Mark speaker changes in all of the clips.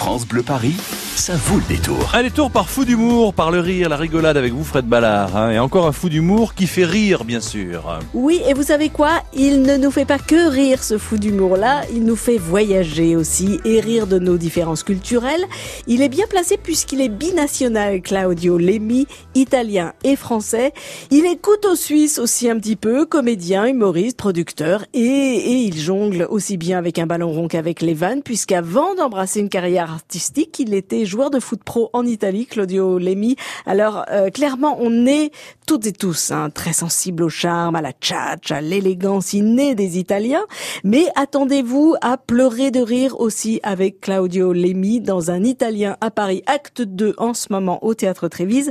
Speaker 1: France Bleu Paris, ça vaut le détour.
Speaker 2: Un détour par fou d'humour, par le rire, la rigolade avec vous Fred Ballard. hein, et encore un fou d'humour qui fait rire bien sûr.
Speaker 3: Oui, et vous savez quoi? Il ne nous fait pas que rire ce fou d'humour-là, il nous fait voyager aussi et rire de nos différences culturelles. Il est bien placé puisqu'il est binational, Claudio Lemmi, italien et français. Il est couteau suisse aussi un petit peu, comédien, humoriste, producteur et, et il jongle aussi bien avec un ballon rond qu'avec les vannes puisqu'avant d'embrasser une carrière artistique, il était joueur de foot pro en Italie, Claudio Lemmi. Alors euh, clairement, on est toutes et tous hein, très sensibles au charme, à la tchatch, à l'élégance innée des Italiens. Mais attendez-vous à pleurer de rire aussi avec Claudio Lemmi dans un Italien à Paris, acte 2 en ce moment au Théâtre Trévise.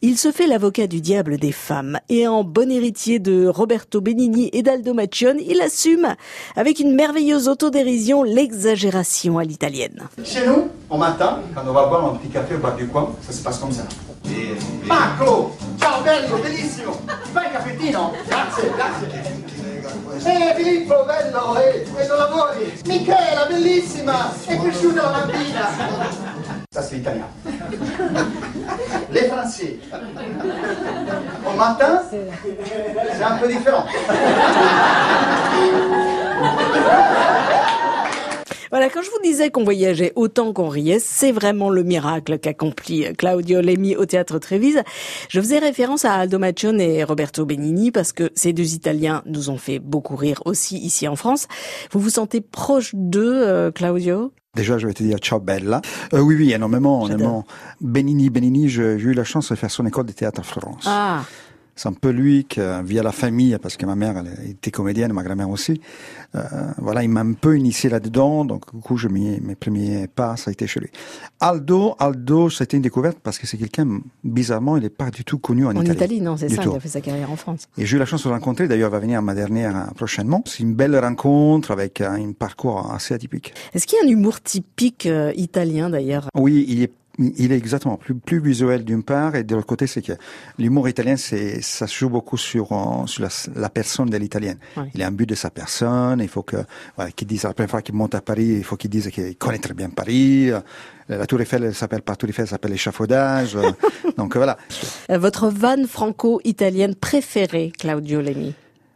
Speaker 3: Il se fait l'avocat du diable des femmes et en bon héritier de Roberto Benigni et d'Aldo Macchione, il assume avec une merveilleuse autodérision l'exagération à l'italienne.
Speaker 4: Chez nous, au matin, quand on va boire un petit café au bar du coin, ça se passe comme ça. Marco, ciao bello, bellissimo. Fai caffettino? Grazie, grazie. Eh Filippo, bello, eh, e non lavori? Michela, bellissima, è cresciuta la bambina. Ça c'est l'italien. Les Français. Au matin, c'est un peu différent.
Speaker 3: Voilà, quand je vous disais qu'on voyageait autant qu'on riait, c'est vraiment le miracle qu'accomplit Claudio Lemmi au théâtre Trévise. Je faisais référence à Aldo Maccione et Roberto Benigni parce que ces deux Italiens nous ont fait beaucoup rire aussi ici en France. Vous vous sentez proche d'eux, euh, Claudio?
Speaker 5: Déjà, je vais te dire ciao bella. Euh, oui, oui, énormément, énormément. Benigni, Benigni, j'ai eu la chance de faire son école de théâtre à Florence.
Speaker 3: Ah,
Speaker 5: C'est un peu lui que, via la famille, parce que ma mère elle était comédienne, ma grand-mère aussi. euh, voilà, il m'a un peu initié là-dedans. Donc, du coup, je m'y- mes premiers pas, ça a été chez lui. Aldo, Aldo, c'était une découverte parce que c'est quelqu'un, bizarrement, il n'est pas du tout connu en,
Speaker 3: en
Speaker 5: Italie.
Speaker 3: Italie, non, c'est ça,
Speaker 5: tout.
Speaker 3: il a fait sa carrière en France.
Speaker 5: Et j'ai eu la chance de le rencontrer. D'ailleurs, il va venir à ma dernière euh, prochainement. C'est une belle rencontre avec euh, un parcours assez atypique.
Speaker 3: Est-ce qu'il y a un humour typique euh, italien d'ailleurs?
Speaker 5: Oui, il est, il est exactement plus, plus visuel d'une part, et de l'autre côté, c'est que l'humour italien, c'est, ça se joue beaucoup sur, euh, sur la, la personne de l'italien.
Speaker 3: Ouais.
Speaker 5: Il a un but de sa personne, il faut que, voilà, qu'il dise la première fois qu'il monte à Paris, il faut qu'il dise qu'il connaît très bien Paris. Euh, La Tour Eiffel, elle s'appelle pas Tour Eiffel, elle s'appelle l'échafaudage. Euh, Donc voilà.
Speaker 3: Votre vanne franco-italienne préférée, Claudio Lemmi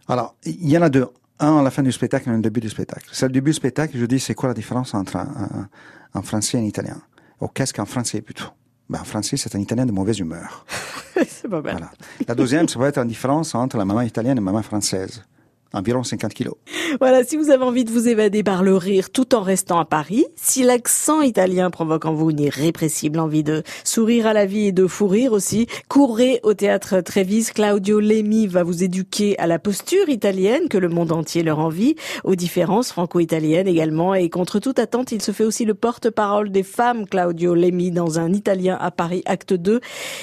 Speaker 5: Alors, il y en a deux. Un à la fin du spectacle et un au début du spectacle. C'est le début du spectacle, je dis, c'est quoi la différence entre un, un- un français et un italien? Ou qu'est-ce qu'un français plutôt? Ben, un français, c'est un italien de mauvaise humeur.
Speaker 3: C'est pas mal.
Speaker 5: Voilà. La deuxième, ça va être la différence entre la maman italienne et la maman française. Environ 50 kilos.
Speaker 3: Voilà, si vous avez envie de vous évader par le rire tout en restant à Paris, si l'accent italien provoque en vous une irrépressible envie de sourire à la vie et de fou rire aussi, courez au théâtre Trévise. Claudio Lemmi va vous éduquer à la posture italienne que le monde entier leur envie, aux différences franco-italiennes également. Et contre toute attente, il se fait aussi le porte-parole des femmes, Claudio Lemmi, dans un italien à Paris, acte 2.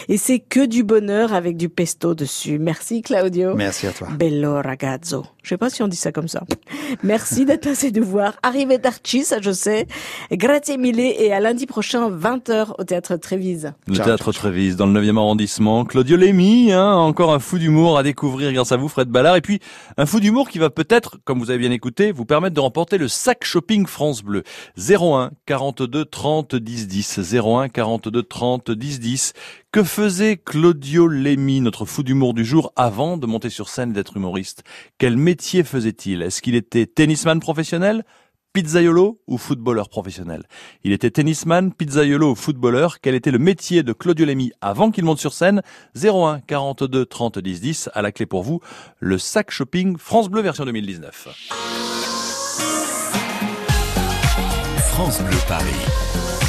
Speaker 3: Et c'est que du bonheur avec du pesto dessus. Merci Claudio.
Speaker 5: Merci à toi.
Speaker 3: Bello ragazzo. Je sais pas si on dit ça comme ça. Merci d'être passé nous voir. Arrivederci, ça je sais. Grazie mille et à lundi prochain, 20h au théâtre Trévise.
Speaker 2: Le
Speaker 5: Ciao,
Speaker 2: théâtre
Speaker 5: ciao.
Speaker 2: Trévise dans le 9e arrondissement. Claudio Lemmi, hein, encore un fou d'humour à découvrir grâce à vous Fred Ballard. Et puis un fou d'humour qui va peut-être, comme vous avez bien écouté, vous permettre de remporter le sac shopping France Bleu. 01 42 30 10 10. 01 42 30 10 10. Que faisait Claudio Lemmi, notre fou d'humour du jour, avant de monter sur scène et d'être humoriste? Quel métier faisait-il? Est-ce qu'il était tennisman professionnel Pizzaiolo ou footballeur professionnel? Il était tennisman, pizzaiolo ou footballeur. Quel était le métier de Claudio Lemmi avant qu'il monte sur scène? 01 42 30 10 10. À la clé pour vous, le sac shopping France Bleu version 2019.
Speaker 1: France Bleu Paris.